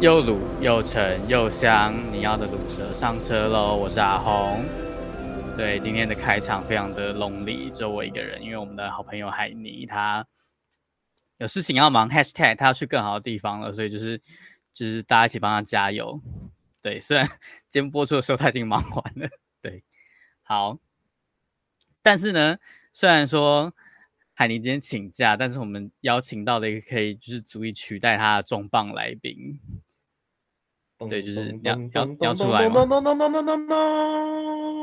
又卤又沉又香，你要的卤蛇上车喽！我是阿红。对，今天的开场非常的 lonely，只有我一个人，因为我们的好朋友海尼他有事情要忙，#hashtag 他要去更好的地方了，所以就是就是大家一起帮他加油。对，虽然节目播出的时候他已经忙完了，对，好，但是呢，虽然说。海尼今天请假，但是我们邀请到了一个可以就是足以取代他的重磅来宾。对，就是你要你要你要出来吗？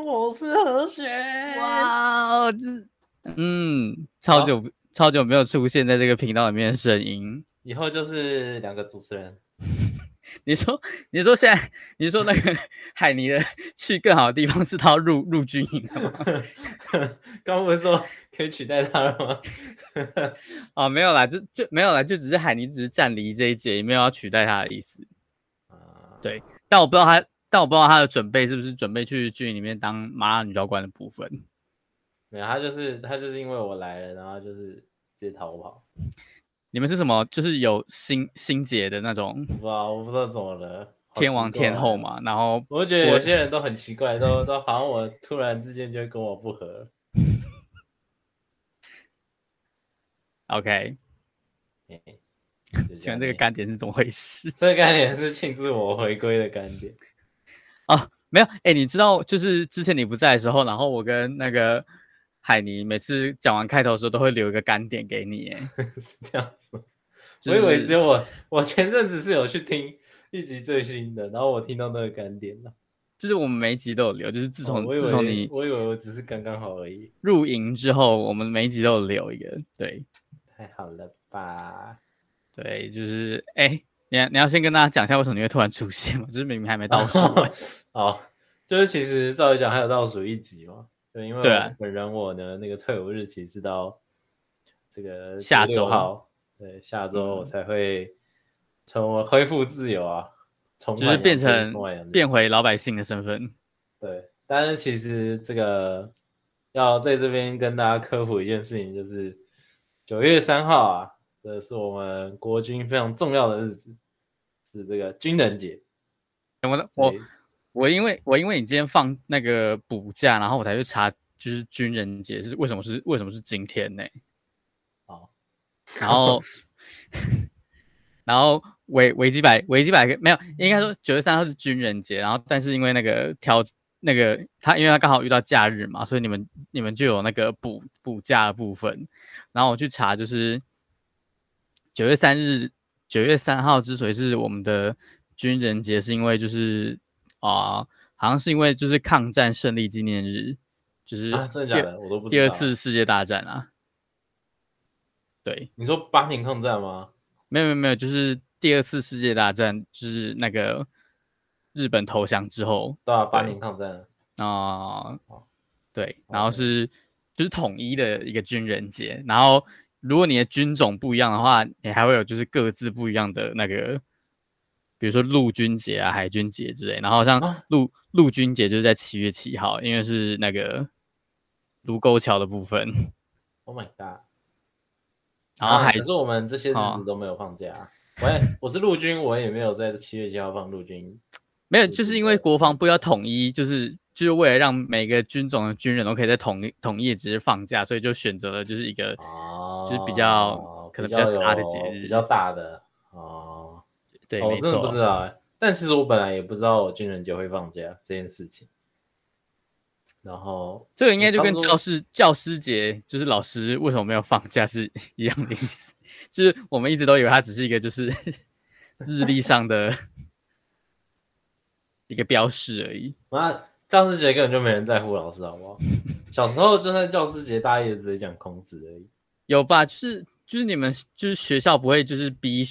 我是何雪。哇，嗯，超久超久没有出现在这个频道里面的声音，以后就是两个主持人。你说，你说现在，你说那个 海尼的 去更好的地方是他要入入军营了吗？刚不是说可以取代他了吗？哦，没有啦，就就没有啦，就只是海尼只是暂离这一届，也没有要取代他的意思。啊，对，但我不知道他，但我不知道他的准备是不是准备去剧里面当麻辣女教官的部分。没有，他就是他就是因为我来了，然后就是直接逃跑。你们是什么？就是有心心结的那种？不知道，我不知道怎么了。天王天后嘛，然后我觉得有些人都很奇怪，都都好像我突然之间就跟我不合。OK，请问这个干点是怎么回事？这个干点是庆祝我回归的干点。哦，没有，哎、欸，你知道，就是之前你不在的时候，然后我跟那个。海尼每次讲完开头的时候，都会留一个干点给你，哎，是这样子。就是、我以为只有我，我前阵子是有去听一集最新的，然后我听到那个干点了。就是我们每一集都有留，就是自从、哦、自从你，我以为我只是刚刚好而已。入营之后，我们每一集都有留一个，对，太好了吧？对，就是哎，你你要先跟大家讲一下为什么你会突然出现嘛？就是明明还没倒数。哦，就是其实照理讲还有倒数一集嘛。对，因为本人我呢，那个退伍日期是到这个下周号，对，下周我才会从恢复自由啊，从就是变成变回老百姓的身份。对，但是其实这个要在这边跟大家科普一件事情，就是九月三号啊，这是我们国军非常重要的日子，是这个军人节。我我。我因为我因为你今天放那个补假，然后我才去查，就是军人节是为什么是为什么是今天呢？哦，然后 然后维维基百维基百科没有，应该说九月三号是军人节，然后但是因为那个调那个他，因为他刚好遇到假日嘛，所以你们你们就有那个补补假的部分，然后我去查，就是九月三日九月三号之所以是我们的军人节，是因为就是。啊，好像是因为就是抗战胜利纪念日，就是啊，真的假的？我都不知道。第二次世界大战啊，对，你说八年抗战吗？没有没有没有，就是第二次世界大战，就是那个日本投降之后，对啊，八年抗战啊，对，然后是就是统一的一个军人节，然后如果你的军种不一样的话，你还会有就是各自不一样的那个。比如说陆军节啊、海军节之类，然后像陆陆军节就是在七月七号，因为是那个卢沟桥的部分。Oh my god！然后海、啊、可是我们这些日子都没有放假、啊。我也我是陆军，我也没有在七月七号放陆军。没有，就是因为国防部要统一，就是就是为了让每个军种的军人都可以在同一统一节日放假，所以就选择了就是一个、哦、就是比较可能比较大的节日，比较大的哦。对，我、哦、真的不知道哎，但其实我本来也不知道我军人节会放假这件事情。然后这个应该就跟教师教师节，就是老师为什么没有放假是 一样的意思。就是我们一直都以为它只是一个就是 日历上的 一个标识而已。啊，教师节根本就没人在乎老师，好不好？小时候就算教师节，大家也只会讲孔子而已。有吧？就是就是你们就是学校不会就是逼。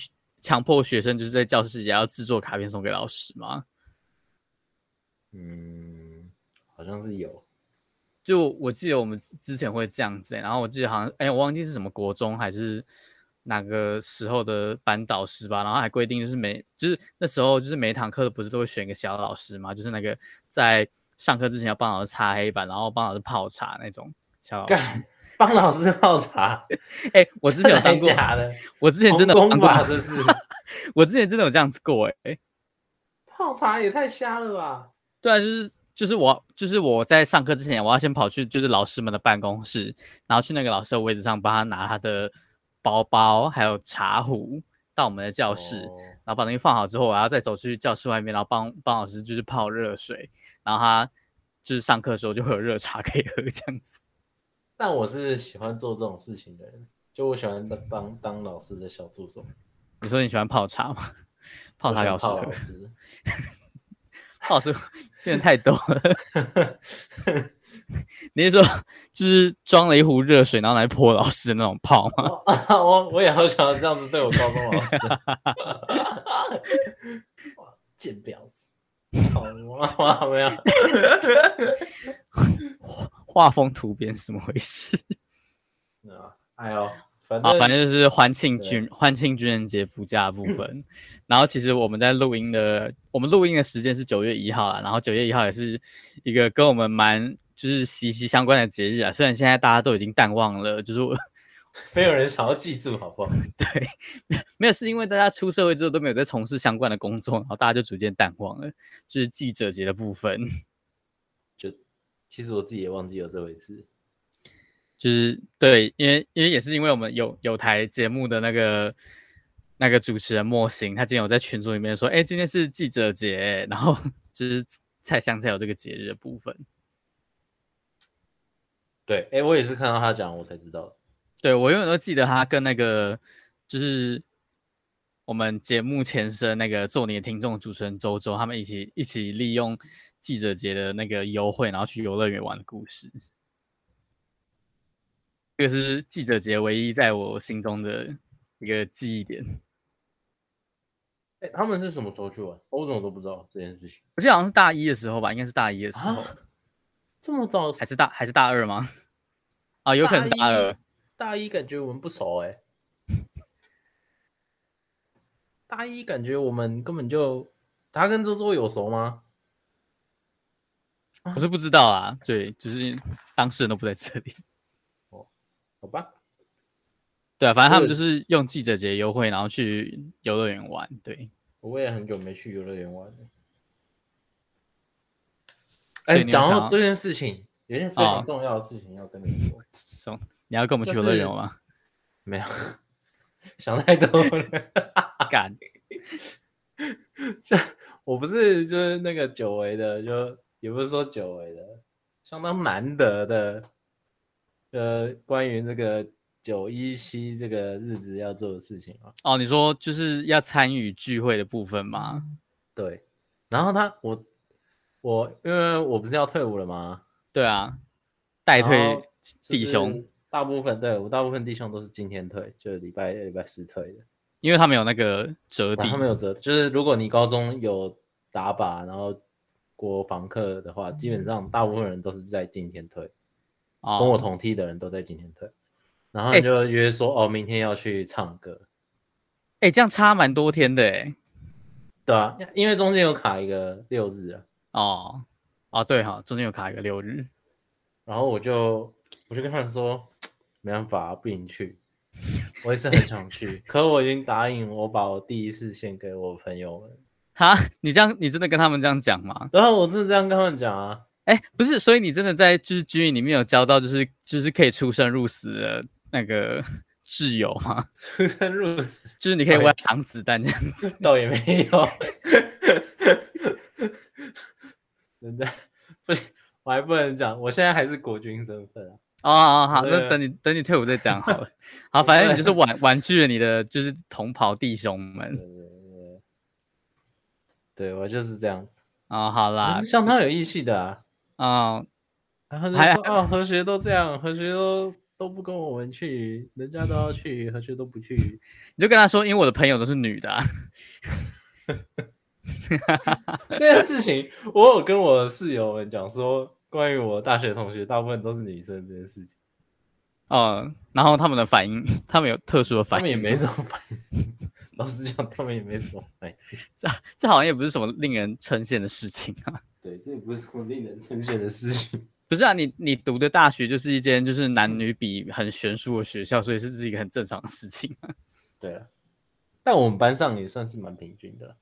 强迫学生就是在教师节要制作卡片送给老师吗？嗯，好像是有。就我记得我们之前会这样子，然后我记得好像，哎，我忘记是什么国中还是哪个时候的班导师吧，然后还规定就是每就是那时候就是每一堂课不是都会选一个小老师嘛，就是那个在上课之前要帮老师擦黑板，然后帮老师泡茶那种小老师。帮老师泡茶，哎、欸，我之前有当过，假的，我之前真的当过，这 是我之前真的有这样子过哎、欸，泡茶也太瞎了吧？对啊，就是就是我就是我在上课之前，我要先跑去就是老师们的办公室，然后去那个老师的位置上帮他拿他的包包还有茶壶到我们的教室，哦、然后把东西放好之后，我要再走去教室外面，然后帮帮老师就是泡热水，然后他就是上课的时候就会有热茶可以喝这样子。但我是喜欢做这种事情的人，就我喜欢当当当老师的小助手。你说你喜欢泡茶吗？泡茶老师，老师，泡师变得太多了。你是说就是装了一壶热水，然后来泼老师的那种泡吗？我 我，也好想要这样子对我高中老师。哇，贱婊子！好，哇，没有。画风突变是怎么回事？啊，哎呦，反正反正就是欢庆军欢庆军人节附加的部分。然后其实我们在录音的，我们录音的时间是九月一号啊。然后九月一号也是一个跟我们蛮就是息息相关的节日啊。虽然现在大家都已经淡忘了，就是我 没有人想要记住，好不好？对，没有是因为大家出社会之后都没有在从事相关的工作，然后大家就逐渐淡忘了，就是记者节的部分。就其实我自己也忘记有这回事，就是对，因为因为也是因为我们有有台节目的那个那个主持人莫行，他今天有在群组里面说，哎，今天是记者节，然后就是才想起来有这个节日的部分。对，哎，我也是看到他讲，我才知道。对，我永远都记得他跟那个就是我们节目前身那个做你的听众主持人周周，他们一起一起利用。记者节的那个优惠，然后去游乐园玩的故事，这个是记者节唯一在我心中的一个记忆点。哎，他们是什么时候去玩？我怎么都不知道这件事情。我记得好像是大一的时候吧，应该是大一的时候。啊、这么早？还是大还是大二吗？啊，有可能是大二。大一感觉我们不熟哎、欸。大一感觉我们根本就，他跟周周有熟吗？我是不知道啊，对，就是当事人都不在这里。哦，好吧。对啊，反正他们就是用记者节优惠，然后去游乐园玩。对，我也很久没去游乐园玩了。哎，讲到这件事情，有件非常重要的事情要跟你说。哦、你要跟我们去游乐园吗？没有，想太多了。干。这我不是就是那个久违的就。也不是说久违的，相当难得的，呃，关于这个九一七这个日子要做的事情啊。哦，你说就是要参与聚会的部分吗？对。然后他，我，我，因为我不是要退伍了吗？对啊，代退弟兄，大部分对我大部分弟兄都是今天退，就是礼拜礼拜四退的，因为他们有那个折抵，他们有折，就是如果你高中有打靶，然后。国防课的话，基本上大部分人都是在今天退，哦、跟我同梯的人都在今天退，然后就约说、欸、哦，明天要去唱歌。哎、欸，这样差蛮多天的哎。对啊，因为中间有卡一个六日啊。哦，哦对哈，中间有卡一个六日，然后我就我就跟他们说，没办法，不允去。我也是很想去，欸、可我已经答应，我把我第一次献给我朋友们。哈，你这样，你真的跟他们这样讲吗？然后我真的这样跟他们讲啊。哎，不是，所以你真的在就是军营里面有交到就是就是可以出生入死的那个 挚友吗？出生入死，就是你可以为他挡子弹这样子？倒也没有。真的不行，我还不能讲，我现在还是国军身份啊。哦哦好，那等你等你退伍再讲好了。好，反正你就是婉婉拒了你的就是同袍弟兄们。对，我就是这样子啊、哦，好啦，是相当有义气的啊，嗯，然后就说啊，何学都这样，何学都都不跟我们去，人家都要去，何学都不去，你就跟他说，因为我的朋友都是女的、啊，这件事情我有跟我的室友们讲说，关于我大学同学大部分都是女生这件事情，嗯，然后他们的反应，他们有特殊的反应，他们也没什么反应。老实讲，他们也没什么。反应，这这好像也不是什么令人称羡的事情啊。对，这也不是什么令人称羡的事情。不是啊，你你读的大学就是一间就是男女比很悬殊的学校，所以这是一个很正常的事情啊。对啊，但我们班上也算是蛮平均的。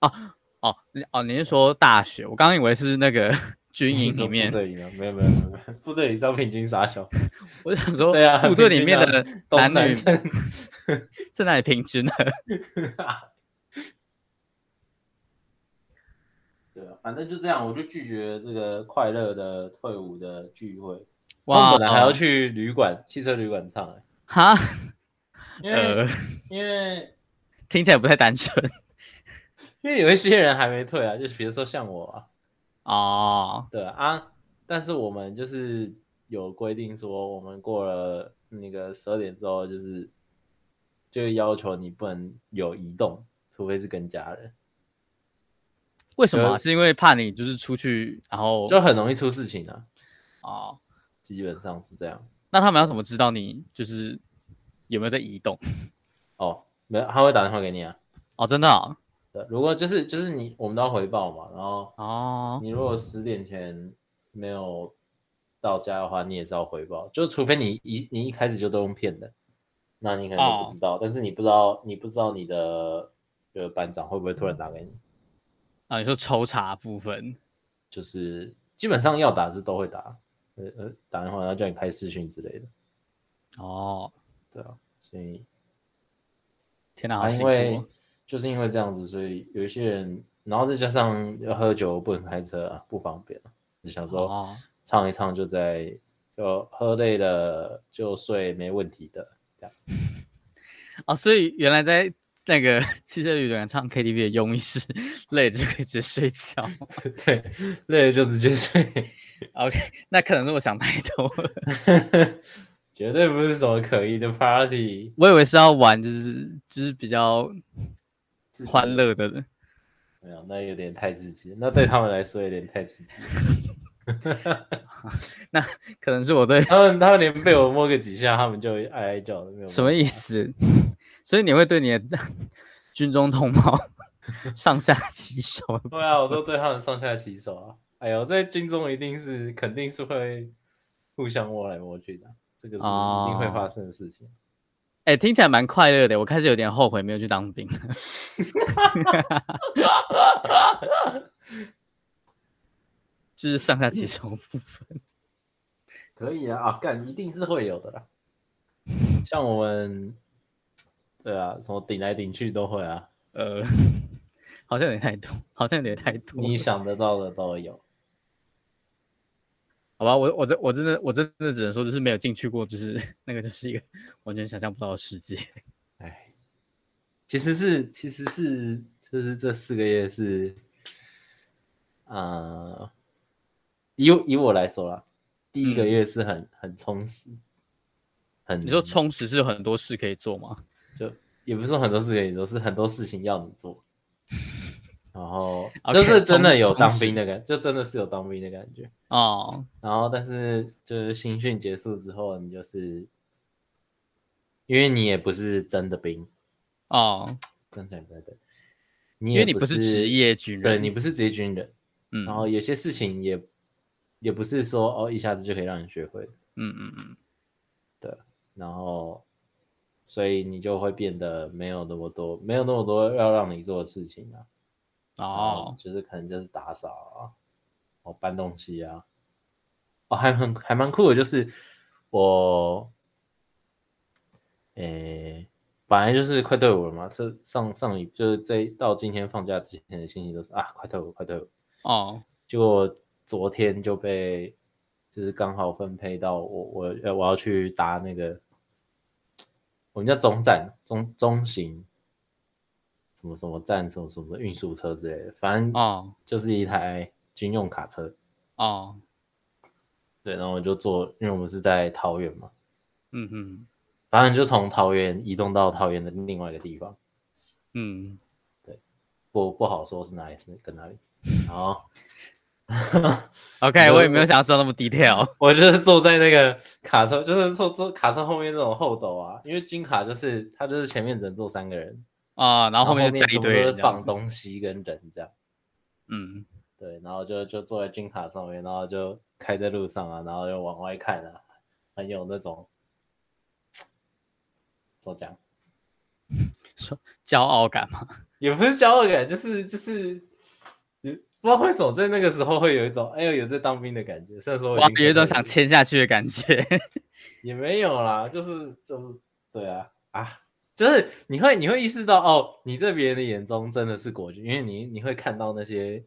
哦哦哦，你是说大学？我刚刚以为是那个 军营里面。部队里面没有没有没有，部队里是要平均杀小。我想说，对啊，部队里面的男女生在哪里平均呢？对啊，反正就这样，我就拒绝这个快乐的退伍的聚会。哇，本来还要去旅馆、哦、汽车旅馆唱哎。哈，因为、呃、因为听起来不太单纯。因为有一些人还没退啊，就比如说像我啊。哦，对啊，但是我们就是有规定说，我们过了那个十二点之后，就是就要求你不能有移动，除非是跟家人。为什么？是因为怕你就是出去，然后就很容易出事情啊。哦，基本上是这样。那他们要怎么知道你就是有没有在移动？哦，没有，他会打电话给你啊。哦，真的啊。对，如果就是就是你，我们都要回报嘛。然后哦，你如果十点前没有到家的话，你也是要回报。就除非你一你一开始就都用骗的，那你可能就不知道。哦、但是你不知道，你不知道你的呃班长会不会突然打给你。啊，你说抽查部分，就是基本上要打是都会打，呃呃，打电话然后叫你开视讯之类的。哦，对啊，所以天哪，好辛苦。就是因为这样子，所以有一些人，然后再加上要喝酒不能开车啊，不方便，就想说唱一唱就在，就喝累了就睡没问题的这样。哦，所以原来在那个汽车旅馆唱 KTV 的用意是 累了就可以直接睡觉，对，累了就直接睡。OK，那可能是我想太多了，绝对不是什么可疑的 party。我以为是要玩，就是就是比较。欢乐的人，没有，那有点太刺激，那对他们来说有点太刺激。那可能是我对他们，他们连被我摸个几下，他们就会哀哀叫的，没有。什么意思？所以你会对你的 军中同胞上下其手？对啊，我都对他们上下其手啊。哎呦，在军中一定是肯定是会互相摸来摸去的，这个是一定会发生的事情。哦哎、欸，听起来蛮快乐的。我开始有点后悔没有去当兵。就是上下其手部分，可以啊啊，干一定是会有的啦。像我们，对啊，什么顶来顶去都会啊。呃，好像有点太多，好像有点太多。你想得到的都有。好吧，我我真我真的我真的只能说，就是没有进去过，就是 那个就是一个完全想象不到的世界。哎，其实是其实是就是这四个月是，呃，以以我来说啦，第一个月是很、嗯、很充实，很你说充实是有很多事可以做吗？就也不是说很多事可以做，是很多事情要你做。然后 就是真的有当兵的感觉，就真的是有当兵的感觉哦。然后但是就是新训结束之后，你就是因为你也不是真的兵哦，真的对对，因为你不是职业军人，对你不是职业军人，嗯。然后有些事情也也不是说哦一下子就可以让你学会，嗯嗯嗯，对。然后所以你就会变得没有那么多，没有那么多要让你做的事情啊。哦，就是可能就是打扫啊，哦，搬东西啊，哦，还很还蛮酷的，就是我，诶、欸，本来就是快退伍了嘛，这上上礼就是这到今天放假之前的心情都是啊，快退伍，快退伍。哦，结果昨天就被就是刚好分配到我我要我要去搭那个，我们叫中站中中型。什么什么站，什么什么运输车之类的，反正哦，就是一台军用卡车哦。对，然后我就坐，因为我们是在桃园嘛，嗯嗯，反正就从桃园移动到桃园的另外一个地方，嗯，对，不不好说是哪里是跟哪里。然后，OK，我也没有想要知道那么 detail，我就是坐在那个卡车，就是坐坐卡车后面那种后斗啊，因为金卡就是它就是前面只能坐三个人。啊，然后后面就一堆放东西跟人这样，嗯，对，然后就就坐在军卡上面，然后就开在路上啊，然后就往外看啊，很有那种，怎么讲，说骄傲感吗？也不是骄傲感，就是就是，不知道为什么在那个时候会有一种哎呦有在当兵的感觉。虽然说我有一种想签下去的感觉，也没有啦，就是就是对啊啊，就是你会你会意识到哦，你在别人的眼中真的是国军，因为你你会看到那些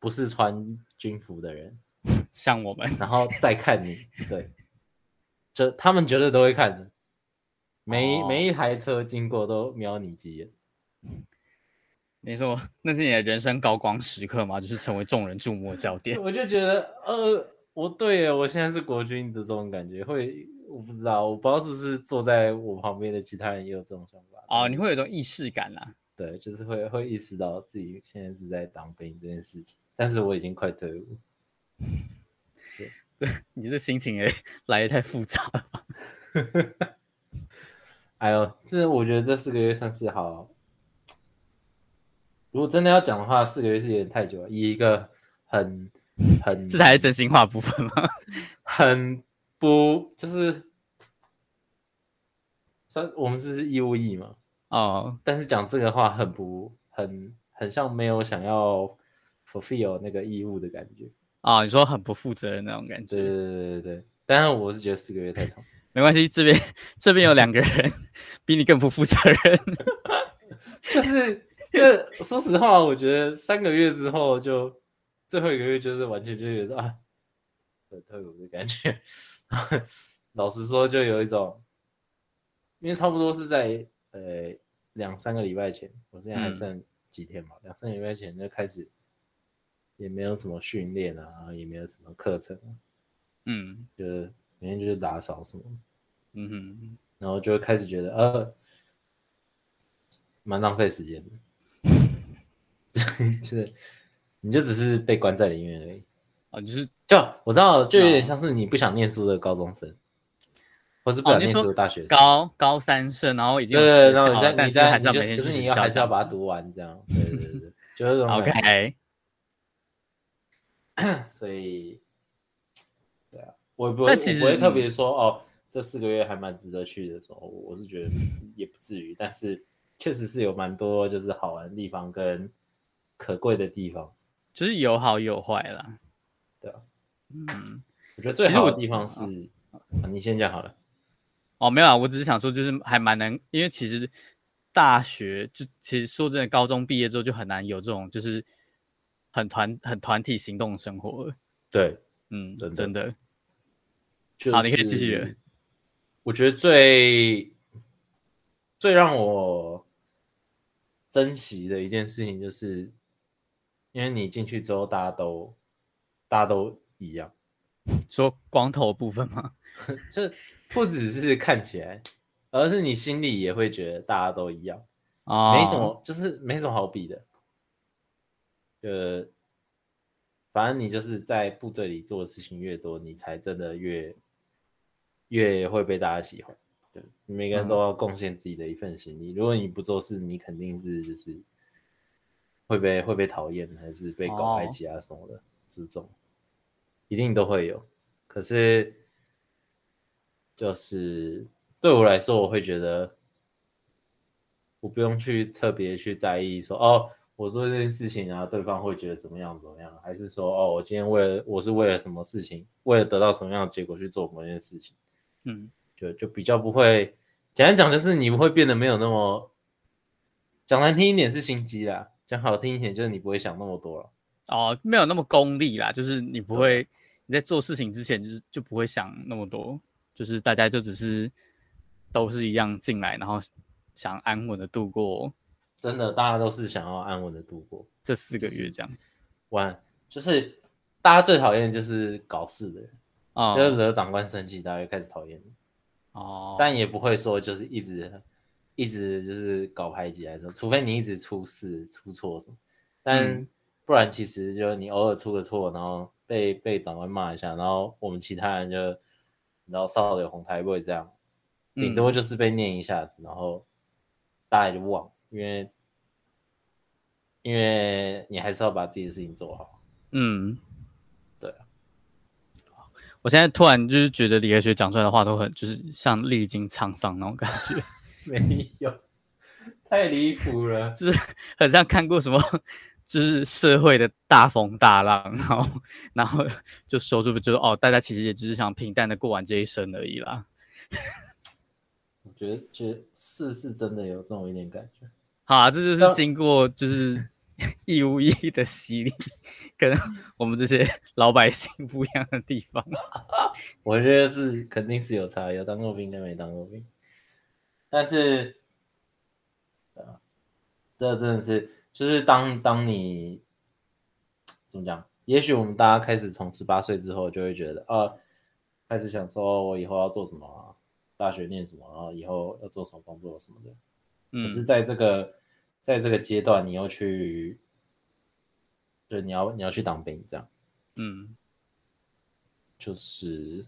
不是穿军服的人，像我们，然后再看你，对，就他们绝对都会看的。每、哦、每一台车经过都瞄你几眼，你说那是你的人生高光时刻吗？就是成为众人注目的焦点。我就觉得，呃，我对我现在是国军的这种感觉，会我不知道，我不知道是不是坐在我旁边的其他人也有这种想法。哦，你会有一种意识感啦。对，就是会会意识到自己现在是在当兵这件事情，但是我已经快退伍。对，对你这心情也 来得太复杂了。哎呦，这我觉得这四个月算是好。如果真的要讲的话，四个月是有点太久了。以一个很很，这才是真心话部分吗？很不就是，算我们这是义务役嘛？哦，但是讲这个话很不很很像没有想要 fulfill 那个义务的感觉啊、哦？你说很不负责任那种感觉？对对对对对。但是，我是觉得四个月太长。没关系，这边这边有两个人比你更不负责任。就是，就说实话，我觉得三个月之后就最后一个月就是完全就觉得啊，很特有的感觉。老实说，就有一种，因为差不多是在呃两三个礼拜前，我现在还剩几天嘛，两、嗯、三个礼拜前就开始，也没有什么训练啊，也没有什么课程，嗯，就是。每天就是打扫什么，嗯哼，然后就开始觉得呃，蛮浪费时间的，就是你就只是被关在里面而已。啊，就是就我知道，就有点像是你不想念书的高中生，哦、或是不想念书的大学生，哦、高高三生，然后已经对，对，对，然后你在但是还是要每天，可是你要还是要把它读完，这样，对对对，就是这种 OK，所以。对啊我不会，但其实我不会特别说哦，这四个月还蛮值得去的时候，我是觉得也不至于，但是确实是有蛮多就是好玩的地方跟可贵的地方，就是有好有坏啦。对啊，嗯，我觉得最好的地方是，你先讲好了。哦，没有啊，我只是想说，就是还蛮难，因为其实大学就其实说真的，高中毕业之后就很难有这种就是很团很团体行动的生活了。对，嗯，真的。真的就是、好，你可以继续。我觉得最最让我珍惜的一件事情，就是因为你进去之后，大家都大家都一样。说光头部分吗？就不只是看起来，而是你心里也会觉得大家都一样啊，没什么，就是没什么好比的。呃，反正你就是在部队里做的事情越多，你才真的越。越会被大家喜欢，对，每个人都要贡献自己的一份心力。嗯、如果你不做事，你肯定是就是会被会被讨厌，还是被搞排挤啊什么的，这、哦、种一定都会有。可是就是对我来说，我会觉得我不用去特别去在意说哦，我做这件事情啊，对方会觉得怎么样怎么样，还是说哦，我今天为了我是为了什么事情，为了得到什么样的结果去做某件事情。嗯，就就比较不会，简单讲就是你会变得没有那么，讲难听一点是心机啦，讲好听一点就是你不会想那么多了。哦，没有那么功利啦，就是你不会你在做事情之前就是就不会想那么多，就是大家就只是都是一样进来，然后想安稳的度过。真的，大家都是想要安稳的度过这四个月这样子。完，就是大家最讨厌就是搞事的人。哦，就是惹长官生气，大家就开始讨厌你。哦，但也不会说就是一直一直就是搞排挤来说，除非你一直出事出错什么。但不然，其实就你偶尔出个错，然后被被长官骂一下，然后我们其他人就然后少有红台不会这样，顶多就是被念一下子，然后大家就忘，因为因为你还是要把自己的事情做好。嗯。对我现在突然就是觉得李和学讲出来的话都很就是像历经沧桑那种感觉。没有，太离谱了，就是很像看过什么，就是社会的大风大浪，然后然后就说出就说哦，大家其实也只是想平淡的过完这一生而已啦。我觉得，觉得是是真的有这种一点感觉。好啊，这就是经过就是义务役的洗礼，跟我们这些老百姓不一样的地方。我觉得是肯定是有差，有当过兵跟没当过兵。但是，啊，这真的是，就是当当你怎么讲？也许我们大家开始从十八岁之后，就会觉得啊，开始想说我以后要做什么啊，大学念什么，然后以后要做什么工作什么的。可是在这个，嗯、在这个阶段，你又去，对，你要你要去当兵，这样，嗯，就是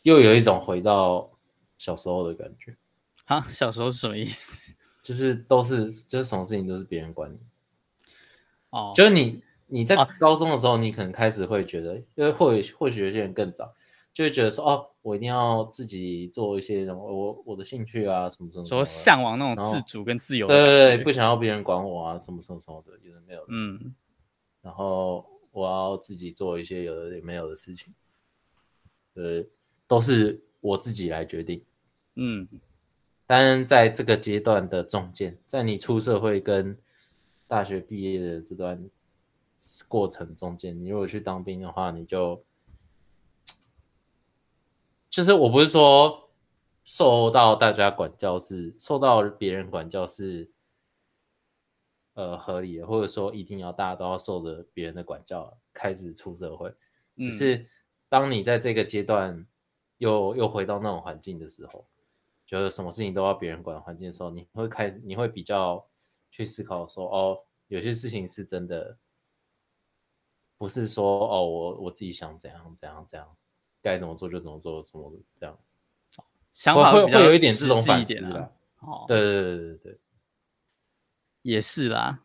又有一种回到小时候的感觉。啊，小时候是什么意思？就是都是，就是什么事情都是别人管你。哦，就是你你在高中的时候，你可能开始会觉得，哦、因为或许或许有些人更早。就会觉得说哦，我一定要自己做一些什么，我我的兴趣啊，什么什么，说向往那种自主跟自由，对对对，不想要别人管我啊，什么什么什么的，有的没有的，嗯，然后我要自己做一些有的没有的事情，呃，都是我自己来决定，嗯，但在这个阶段的中间，在你出社会跟大学毕业的这段过程中间，你如果去当兵的话，你就。就是我不是说受到大家管教是受到别人管教是呃合理的，或者说一定要大家都要受着别人的管教开始出社会。只是当你在这个阶段又又回到那种环境的时候，觉得什么事情都要别人管环境的时候，你会开始你会比较去思考说，哦，有些事情是真的不是说哦，我我自己想怎样怎样怎样。该怎么做就怎么做，怎么这样，想法会会会有一点这种反思啊。哦，对对对对对，也是啦。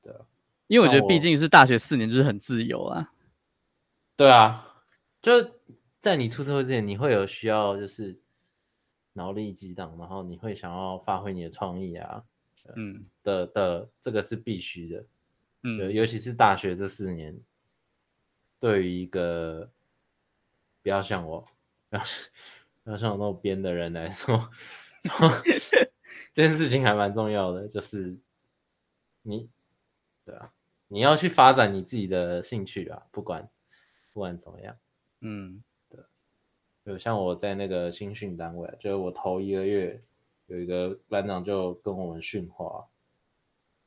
对啊，因为我觉得毕竟是大学四年，就是很自由啊。对啊，就在你出社会之前，你会有需要就是脑力激荡，然后你会想要发挥你的创意啊。嗯，的的这个是必须的。嗯，尤其是大学这四年，对于一个。不要像我，不要不要像我那种编的人来说，这件事情还蛮重要的，就是你，对啊，你要去发展你自己的兴趣啊，不管不管怎么样，嗯，对，有像我在那个新训单位，就是我头一个月有一个班长就跟我们训话，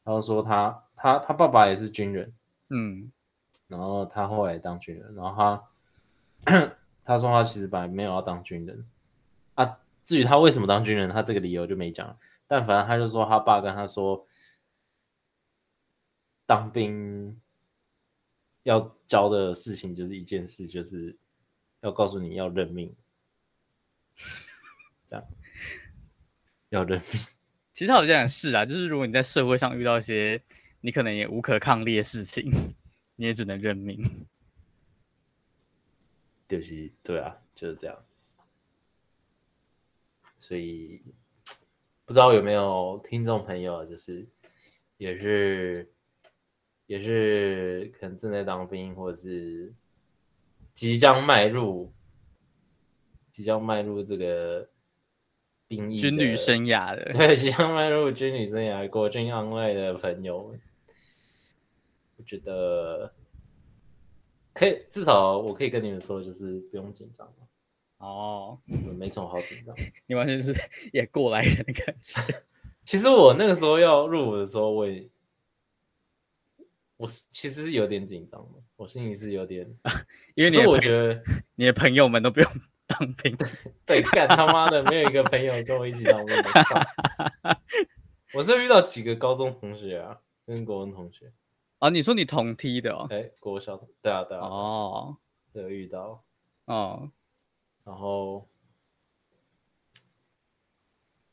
然后说他他他爸爸也是军人，嗯，然后他后来当军人，然后他。他说他其实本来没有要当军人啊，至于他为什么当军人，他这个理由就没讲。但反正他就说他爸跟他说，当兵要教的事情就是一件事，就是要告诉你要认命，这样要认命。其实好像也是啊，就是如果你在社会上遇到一些你可能也无可抗力的事情，你也只能认命。就是对啊，就是这样。所以不知道有没有听众朋友，就是也是也是可能正在当兵，或者是即将迈入即将迈入这个兵役军旅生涯的，对，即将迈入军旅生涯、国军 online 的朋友，我觉得。可以，至少我可以跟你们说，就是不用紧张哦，没什么好紧张。你完全是也过来人的感觉。其实我那个时候要入伍的时候，我也，我其实是有点紧张的，我心里是有点，因为你我觉得 你的朋友们都不用 当兵，对，干他妈的没有一个朋友跟我一起当兵。我是遇到几个高中同学啊，跟国文同学。啊，你说你同梯的哦？哎，国小对啊，对啊。哦，有遇到。哦，然后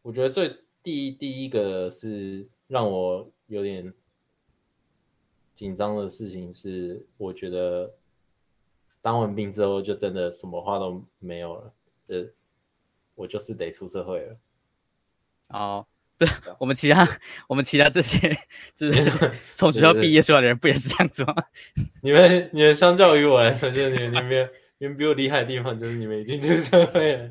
我觉得最第一第一个是让我有点紧张的事情是，我觉得当完兵之后就真的什么话都没有了，呃，我就是得出社会了。哦，对，我们其他我们其他这些就是 从学校毕业出来的人，不也是这样子吗？你们你们相较于我来说，就是你们你们你们比我厉害的地方，就是你们已经出社会了。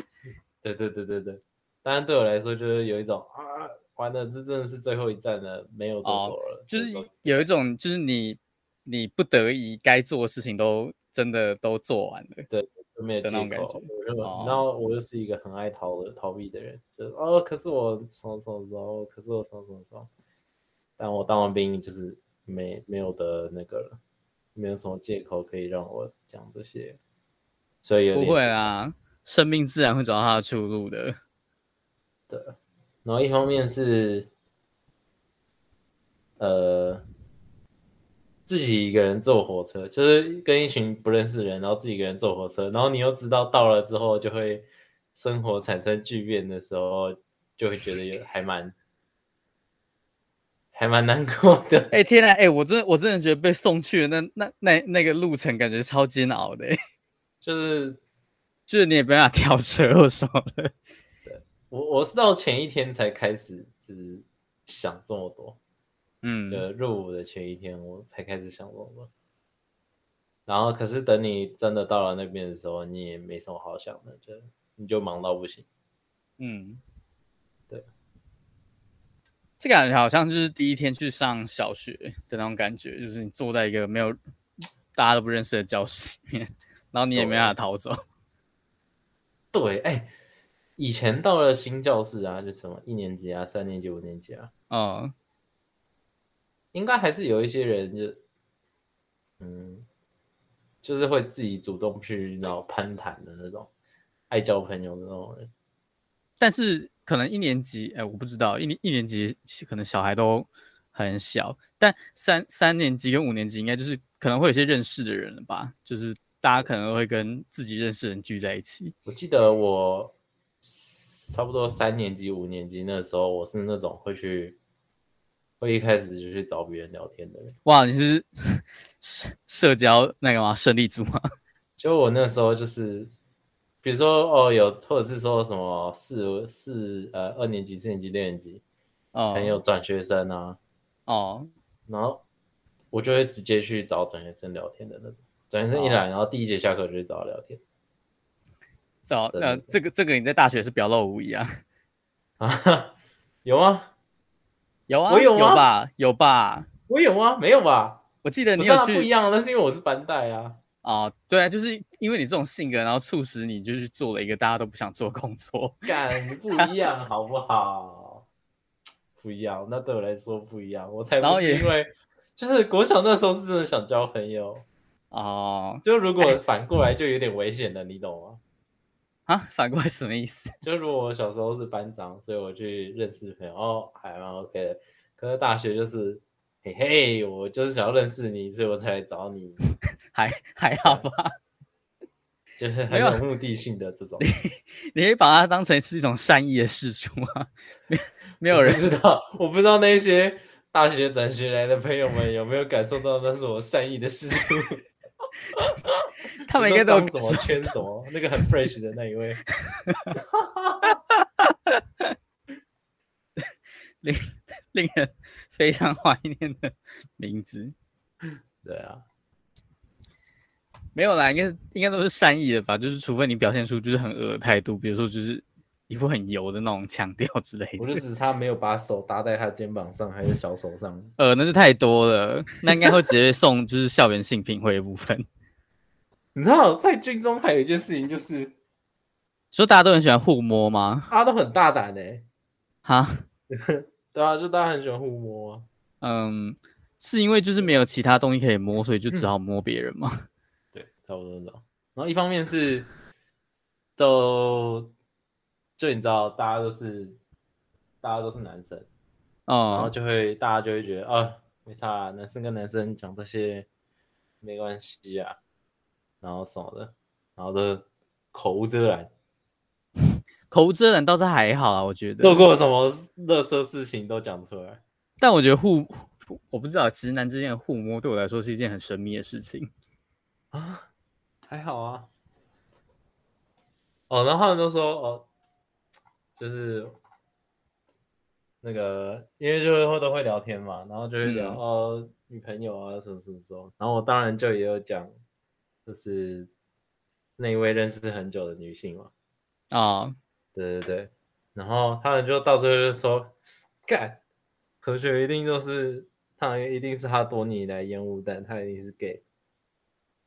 对对对对对，当然对我来说，就是有一种啊，完了，这真的是最后一站了，没有多久了，哦，就是有一种，就是你你不得已该做的事情都真的都做完了，对。没有那种感觉，然后我又是一个很爱逃的逃避的人，就是哦，可是我什么什么时候，可是我什么什么时候，但我当完兵就是没没有的那个了，没有什么借口可以让我讲这些，所以不会啦，生命自然会找到它的出路的。对，然后一方面是，呃。自己一个人坐火车，就是跟一群不认识的人，然后自己一个人坐火车，然后你又知道到了之后就会生活产生巨变的时候，就会觉得也还蛮还蛮难过的。哎、欸、天呐，哎、欸，我真的我真的觉得被送去的那那那那个路程感觉超煎熬的，就是就是你也没办法 跳车或什么的。对，我我是到前一天才开始就是想这么多。嗯，就入伍的前一天，我才开始想这么多。然后，可是等你真的到了那边的时候，你也没什么好想的，就你就忙到不行。嗯，对，这感觉好像就是第一天去上小学的那种感觉，就是你坐在一个没有大家都不认识的教室里面，然后你也没办法逃走。对，哎、欸，以前到了新教室啊，就什么一年级啊、三年级、五年级啊，嗯。应该还是有一些人就，嗯，就是会自己主动去然后攀谈的那种，爱交朋友的那种人。但是可能一年级，哎，我不知道，一年一年级可能小孩都很小，但三三年级跟五年级应该就是可能会有些认识的人了吧，就是大家可能会跟自己认识的人聚在一起。我记得我差不多三年级、五年级那时候，我是那种会去。会一开始就去找别人聊天的人。哇，你是社 社交那个吗？胜利组吗？就我那时候就是，比如说哦，有或者是说什么四四呃二年级、四年级、六年级，哦，还有转学生啊，哦，然后我就会直接去找转学生聊天的那种。转学生一来，哦、然后第一节下课就去找他聊天。找那，这个这个你在大学是表露无遗啊？啊，有吗？有啊，我有，有吧？有吧？我有吗？没有吧？我记得你有去不一样，那是因为我是班代啊。哦，对啊，就是因为你这种性格，然后促使你就去做了一个大家都不想做工作。干，不一样，好不好？不一样，那对我来说不一样。我才不是因为，就是国小那时候是真的想交朋友哦。就如果反过来就有点危险了，你懂吗？啊，反过来什么意思？就如果我小时候是班长，所以我去认识朋友，哦，还蛮 OK 的。可是大学就是，嘿嘿，我就是想要认识你，所以我才来找你，还还好吧？就是很有目的性的这种。你你可以把它当成是一种善意的示出吗？没没有人知道，我不知道那些大学转学来的朋友们有没有感受到那是我善意的示出。他们应该都怎么圈什么？那个很 fresh 的那一位，令令人非常怀念的名字。对啊，没有啦，应该应该都是善意的吧？就是除非你表现出就是很恶的态度，比如说就是一副很油的那种腔调之类的。我就只差没有把手搭在他肩膀上，还是小手上。呃，那就太多了，那应该会直接送就是校园性品会的部分。你知道在军中还有一件事情，就是 说大家都很喜欢互摸吗？大家都很大胆哎，哈，对啊，就大家很喜欢互摸啊。嗯，是因为就是没有其他东西可以摸，所以就只好摸别人吗？嗯、对，差不多这种。然后一方面是都就你知道，大家都是大家都是男生，哦，然后就会大家就会觉得啊，没差啊，男生跟男生讲这些没关系啊。然后什么的，然后都口无遮拦，口无遮拦倒是还好啊，我觉得做过什么乐色事情都讲出来。但我觉得互，我不知道直男之间的互摸对我来说是一件很神秘的事情 啊，还好啊。哦，然后他们都说哦，就是那个，因为就会都会聊天嘛，然后就会聊、嗯、哦女朋友啊什么什么什么，然后我当然就也有讲，就是那一位认识很久的女性嘛。啊、哦，对对对，然后他们就到最后就说，干，何雪一定就是他，一定是他多年以来烟雾弹，他一定是 gay。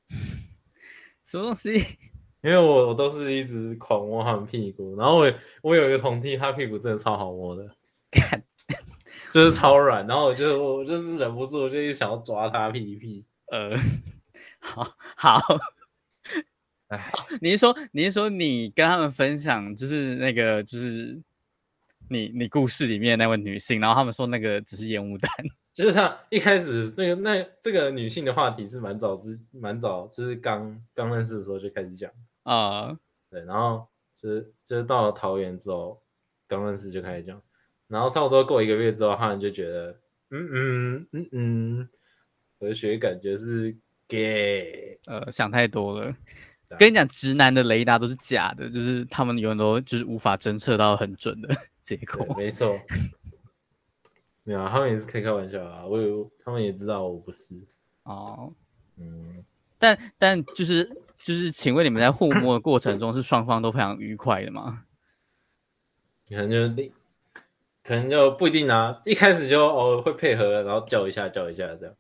什么东西？因为我我都是一直狂摸他们屁股，然后我我有一个同弟，他屁股真的超好摸的，干，就是超软，然后我就我就是忍不住，我就一直想要抓他屁屁。呃，好好。哎，你是说你是说你跟他们分享，就是那个就是你你故事里面那位女性，然后他们说那个只是烟雾弹，就是他一开始那个那这个女性的话题是蛮早之蛮早，就是刚刚认识的时候就开始讲。啊，uh, 对，然后就是就是到了桃园之后，刚认识就开始讲，然后差不多过一个月之后，他们就觉得嗯嗯嗯嗯，和学感觉是 gay，呃，想太多了。跟你讲，直男的雷达都是假的，就是他们永远都就是无法侦测到很准的 结果。没错，没有啊，他们也是开开玩笑啊。我有，他们也知道我不是。哦，嗯，但但就是就是，请问你们在互摸的过程中是双方都非常愉快的吗？可能就可能就不一定啊。一开始就哦会配合，然后叫一下叫一下这样。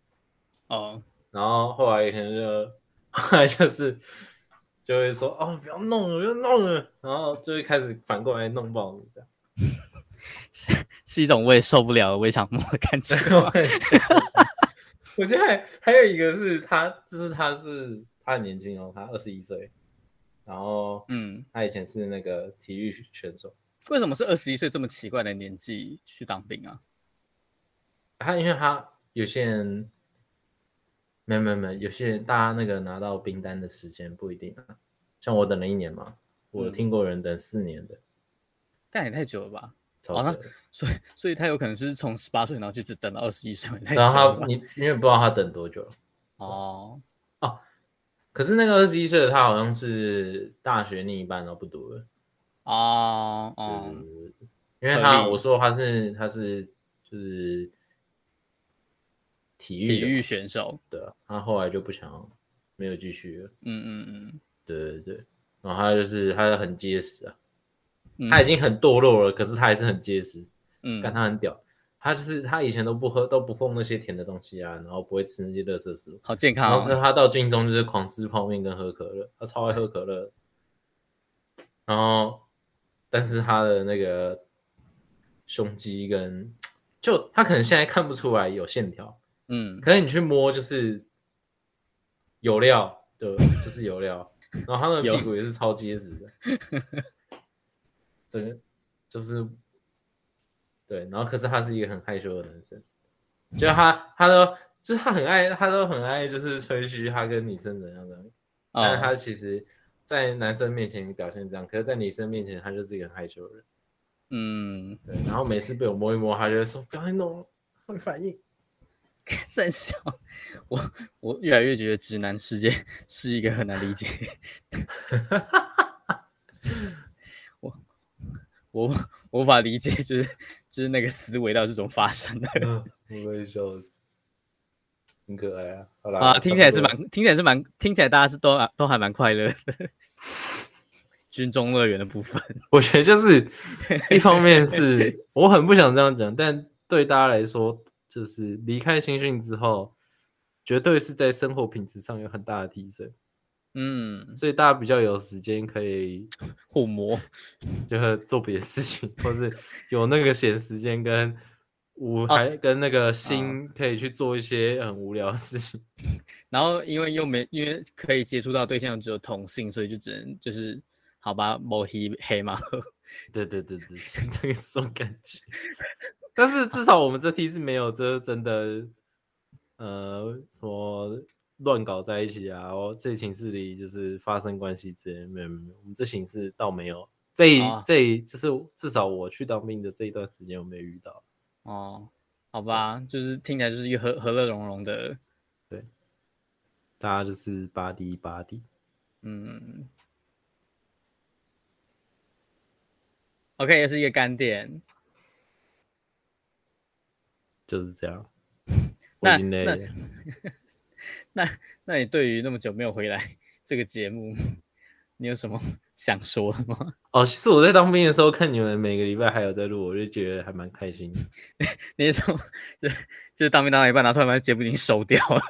哦，然后后来可能就后来就是。就会说哦，不要弄了，不要弄了，然后就会开始反过来弄爆你，这样 是是一种我也受不了，我也想摸的感觉。我觉得还还有一个是他，就是他是他很年轻哦，他二十一岁，然后嗯，他以前是那个体育选手。为什么是二十一岁这么奇怪的年纪去当兵啊？他因为他有些人。没有没有没有，有些人大家那个拿到冰单的时间不一定啊，像我等了一年嘛，我听过人等四年的，但也太久了吧？好像、哦、所以所以他有可能是从十八岁然后就只等到二十一岁，然后他你因为不知道他等多久哦。哦，可是那个二十一岁的他好像是大学另一半都不读了哦哦，因为他我说他是他是就是。体育体育选手，对啊，他后来就不想，没有继续了。嗯嗯嗯，对对对，然后他就是他很结实啊，嗯、他已经很堕落了，可是他还是很结实。嗯，但他很屌，他就是他以前都不喝都不碰那些甜的东西啊，然后不会吃那些垃圾食物，好健康、哦。然后他到军中就是狂吃泡面跟喝可乐，他超爱喝可乐。然后，但是他的那个胸肌跟就他可能现在看不出来有线条。嗯，可是你去摸就是有料的，就是有料，然后他的屁股也是超结实的，整个就是对，然后可是他是一个很害羞的男生，就他他都就是他很爱他都很爱就是吹嘘他跟女生怎样怎样，但是他其实，在男生面前表现这样，可是在女生面前他就是一个很害羞的人，嗯，对，然后每次被我摸一摸，他就会说不要弄，会反应。三小，我我越来越觉得直男世界是一个很难理解。我我我无法理解，就是就是那个思维到底是怎么发生的。我会笑死，很可爱啊！好啦啊，听起来是蛮，听起来是蛮，听起来大家是都都还蛮快乐的。军中乐园的部分，我觉得就是一方面是我很不想这样讲，但对大家来说。就是离开新训之后，绝对是在生活品质上有很大的提升。嗯，所以大家比较有时间可以 互磨，就是做别的事情，或是有那个闲时间跟无还跟那个心可以去做一些很无聊的事情。然后因为又没因为可以接触到对象只有同性，所以就只能就是好吧，摸黑黑马。对对对对，这个这种感觉。但是至少我们这批是没有这真的，呃，什么乱搞在一起啊，哦，这寝室里就是发生关系之类，没有没有，我们这寝室倒没有。这这一就是至少我去当兵的这一段时间，我没有遇到。哦，好吧，就是听起来就是一个和和乐融融的，对，大家就是巴迪巴迪，嗯，OK，也是一个干点。就是这样。那那 那那你对于那么久没有回来 这个节目，你有什么想说的吗？哦，其实我在当兵的时候看你们每个礼拜还有在录，我就觉得还蛮开心的。那时候就就是当兵当到一半，然后突然把节目已经收掉了。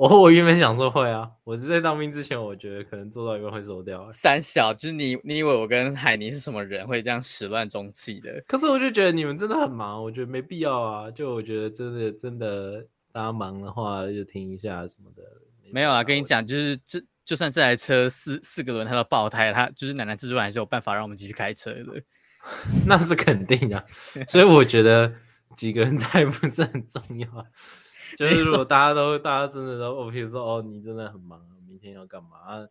我我原本想说会啊，我是在当兵之前，我觉得可能做到一半会收掉。三小，就是你，你以为我跟海尼是什么人，会这样始乱终弃的？可是我就觉得你们真的很忙，我觉得没必要啊。就我觉得真的真的，大家忙的话就停一下什么的。没，有啊，跟你讲，就是这就算这台车四四个轮胎都爆胎，它就是奶奶蜘蛛还是有办法让我们继续开车的。那是肯定的，所以我觉得几个人在不是很重要。就是如果大家都大家真的都，我比如说哦，你真的很忙，明天要干嘛？啊、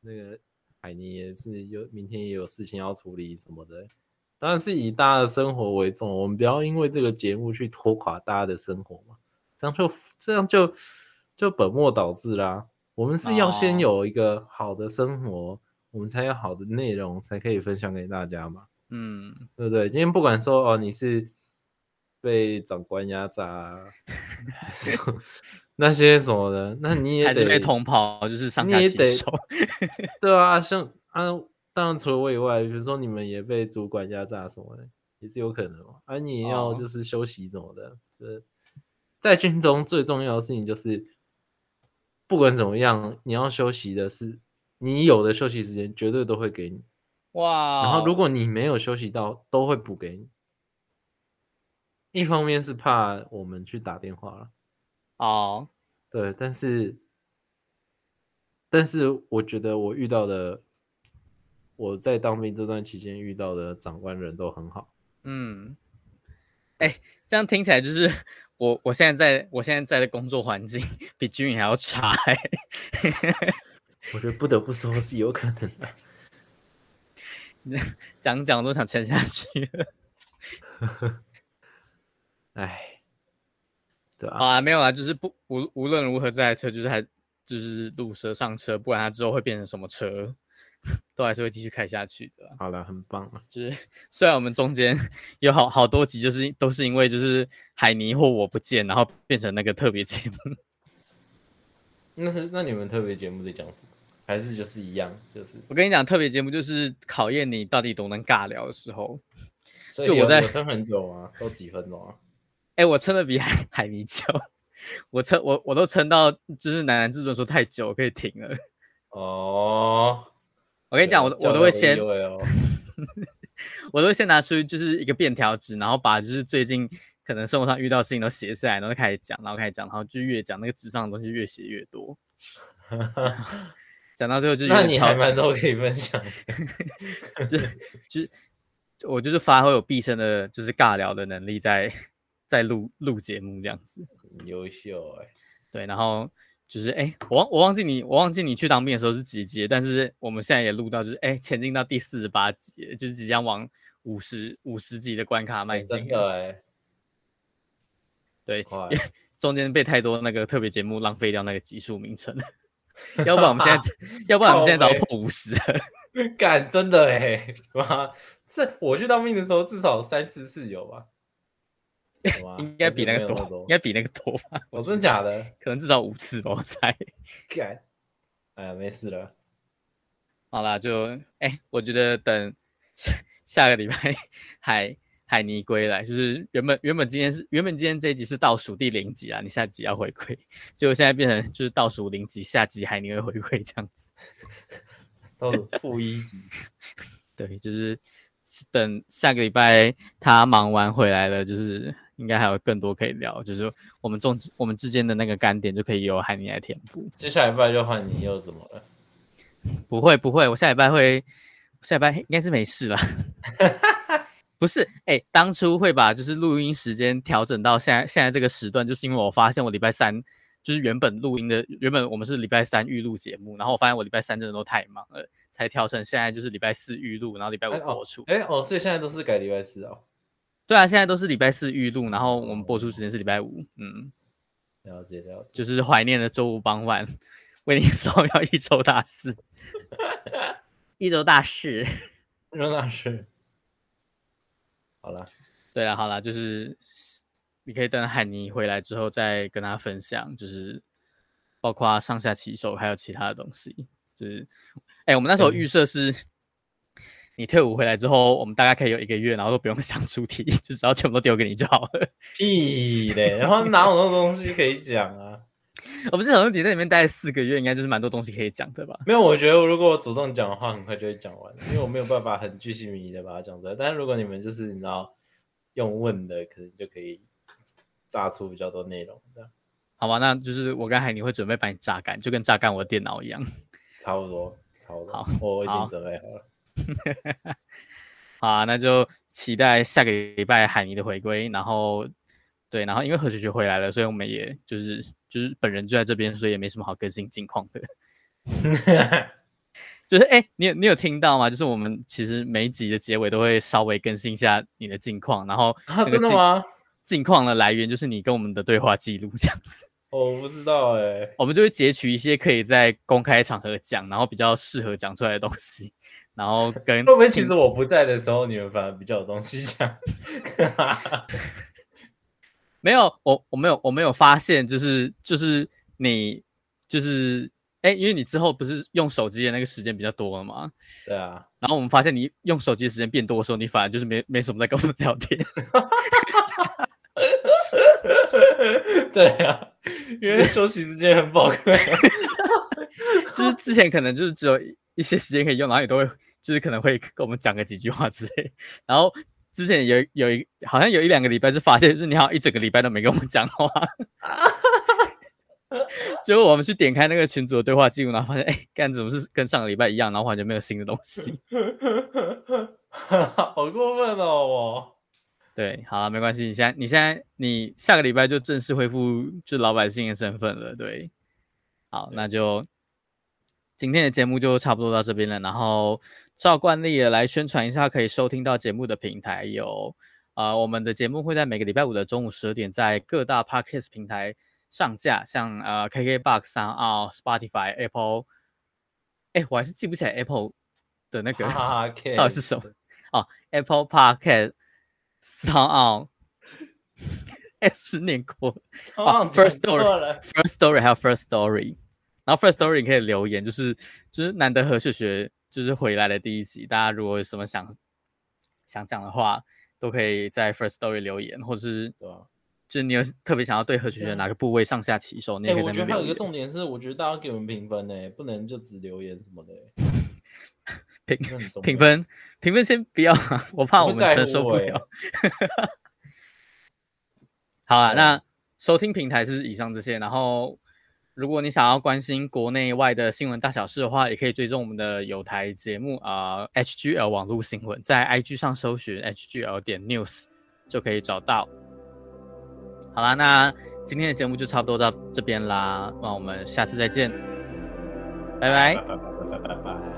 那个海尼也是有明天也有事情要处理什么的，当然是以大家的生活为重，我们不要因为这个节目去拖垮大家的生活嘛，这样就这样就就本末倒置啦。我们是要先有一个好的生活，哦、我们才有好的内容，才可以分享给大家嘛。嗯，对不对？今天不管说哦，你是。被长官压榨、啊，那些什么的，那你也得还是被同袍，就是上下其手。对啊，像啊，当然除了我以外，比如说你们也被主管压榨什么的，也是有可能嘛。而、啊、你也要就是休息什么的，哦、就是在军中最重要的事情就是，不管怎么样，你要休息的是你有的休息时间绝对都会给你。哇！然后如果你没有休息到，都会补给你。一方面是怕我们去打电话了，哦，对，但是，但是我觉得我遇到的，我在当兵这段期间遇到的长官人都很好，嗯，哎、欸，这样听起来就是我我现在在我现在在的工作环境比军营还要差，欸，我觉得不得不说是有可能的，讲讲都想签下去了。哎，对啊，啊，没有啊，就是不无无论如何，这台车就是还就是路蛇上车，不管它之后会变成什么车，都还是会继续开下去的。好了，很棒啊！就是 虽然我们中间有好好多集，就是都是因为就是海尼或我不见，然后变成那个特别节目。那那你们特别节目在讲什么？还是就是一样？就是我跟你讲，特别节目就是考验你到底多能尬聊的时候。就我在撑很久啊，都几分钟啊。哎、欸，我撑的比 海海尼久，我撑我我都撑到就是男男至尊说太久，我可以停了。哦，我跟你讲，我我都会先，哦、我都会先拿出就是一个便条纸，然后把就是最近可能生活上遇到的事情都写下来，然后开始讲，然后开始讲，然后就越讲那个纸上的东西越写越多。讲到最后就，那你还蛮多可以分享就，就就是我就是发挥我毕生的就是尬聊的能力在。在录录节目这样子，很优秀哎、欸，对，然后就是哎、欸，我忘我忘记你，我忘记你去当兵的时候是几集，但是我们现在也录到，就是哎、欸，前进到第四十八集，就是即将往五十五十集的关卡迈进。对、欸，对，中间被太多那个特别节目浪费掉那个集数名称，要不然我们现在，要不然我们现在早破五十了。干，真的哎、欸，哇，这我去当兵的时候至少三四次有吧。应该比那个多，应该比那个多吧？我真的假的？可能至少五次吧，我猜。哎呀，没事了。好啦，就哎、欸，我觉得等下下个礼拜海海尼归来，就是原本原本今天是原本今天这一集是倒数第零集啊，你下集要回归，结果现在变成就是倒数零集，下集海尼会回归这样子，倒数负一集。对，就是等下个礼拜他忙完回来了，就是。应该还有更多可以聊，就是我们中我们之间的那个干点就可以由海尼来填补。接下礼拜就换你又怎么了？不会不会，我下礼拜会下礼拜应该是没事了。不是，哎、欸，当初会把就是录音时间调整到现在现在这个时段，就是因为我发现我礼拜三就是原本录音的原本我们是礼拜三预录节目，然后我发现我礼拜三真的都太忙了，才调成现在就是礼拜四预录，然后礼拜五播出。哎、欸、哦，所以现在都是改礼拜四哦。对啊，现在都是礼拜四预录，然后我们播出时间是礼拜五。嗯，了解了解，就是怀念的周五傍晚，为你扫描一周大事，一周大事，一周大事。好了，对啊，好了，就是你可以等海尼回来之后再跟他分享，就是包括上下棋手还有其他的东西。就是，哎、欸，我们那时候预设是。嗯你退伍回来之后，我们大概可以有一个月，然后都不用 想出题，就只要全部都丢给你就好了。屁嘞！然后哪有那么多东西可以讲啊？我们这小问题在里面待四个月，应该就是蛮多东西可以讲的吧？没有，我觉得如果我主动讲的话，很快就会讲完，因为我没有办法很具细靡遗的把它讲出来。但是如果你们就是你知道用问的，可能就可以榨出比较多内容。这样好吧？那就是我跟海尼会准备把你榨干，就跟榨干我的电脑一样。差不多，差不多。好，我已经准备好了。好啊，那就期待下个礼拜海尼的回归。然后，对，然后因为何学学回来了，所以我们也就是就是本人就在这边，所以也没什么好更新近况的。就是哎、欸，你有你有听到吗？就是我们其实每一集的结尾都会稍微更新一下你的近况，然后啊，真的吗？近况的来源就是你跟我们的对话记录这样子。我不知道哎、欸，我们就会截取一些可以在公开场合讲，然后比较适合讲出来的东西。然后跟会不会其实我不在的时候，你们反而比较有东西讲？没有，我我没有我没有发现，就是就是你就是哎，因为你之后不是用手机的那个时间比较多了嘛？对啊。然后我们发现你用手机的时间变多的时候，你反而就是没没什么在跟我们聊天。对啊，因为休息时间很宝贵。就是之前可能就是只有。一些时间可以用，然后也都会，就是可能会跟我们讲个几句话之类。然后之前有有一好像有一两个礼拜就发现，就是你好像一整个礼拜都没跟我们讲话。结果我们去点开那个群组的对话记录，然后发现，哎，干怎么是跟上个礼拜一样，然后完全没有新的东西。好过分哦！我对，好了，没关系。你现在你现在你下个礼拜就正式恢复就老百姓的身份了。对，好，那就。今天的节目就差不多到这边了，然后照惯例也来宣传一下可以收听到节目的平台有，呃，我们的节目会在每个礼拜五的中午十二点在各大 Podcast 平台上架，像呃 KKBOX、SoundOn、Spotify、Apple，哎，我还是记不起来 Apple 的那个 到底是什么。哦，Apple Podcast、哎，是念过啊，First Story，First Story 还有 First Story。然后 First Story 你可以留言，就是就是难得何雪雪就是回来的第一集，大家如果有什么想想讲的话，都可以在 First Story 留言，或是对吧？就是你有特别想要对何雪雪哪个部位上下其手，那个我觉得还有一个重点是，我觉得大家给我们评分呢，不能就只留言什么的。评评分评分先不要，我怕我们承受不了。好啊，那收听平台是以上这些，然后。如果你想要关心国内外的新闻大小事的话，也可以追踪我们的有台节目啊、HGL 网络新闻，在 IG 上搜寻 HGL 点 News 就可以找到。好啦，那今天的节目就差不多到这边啦，那我们下次再见，拜拜。拜拜拜拜拜拜。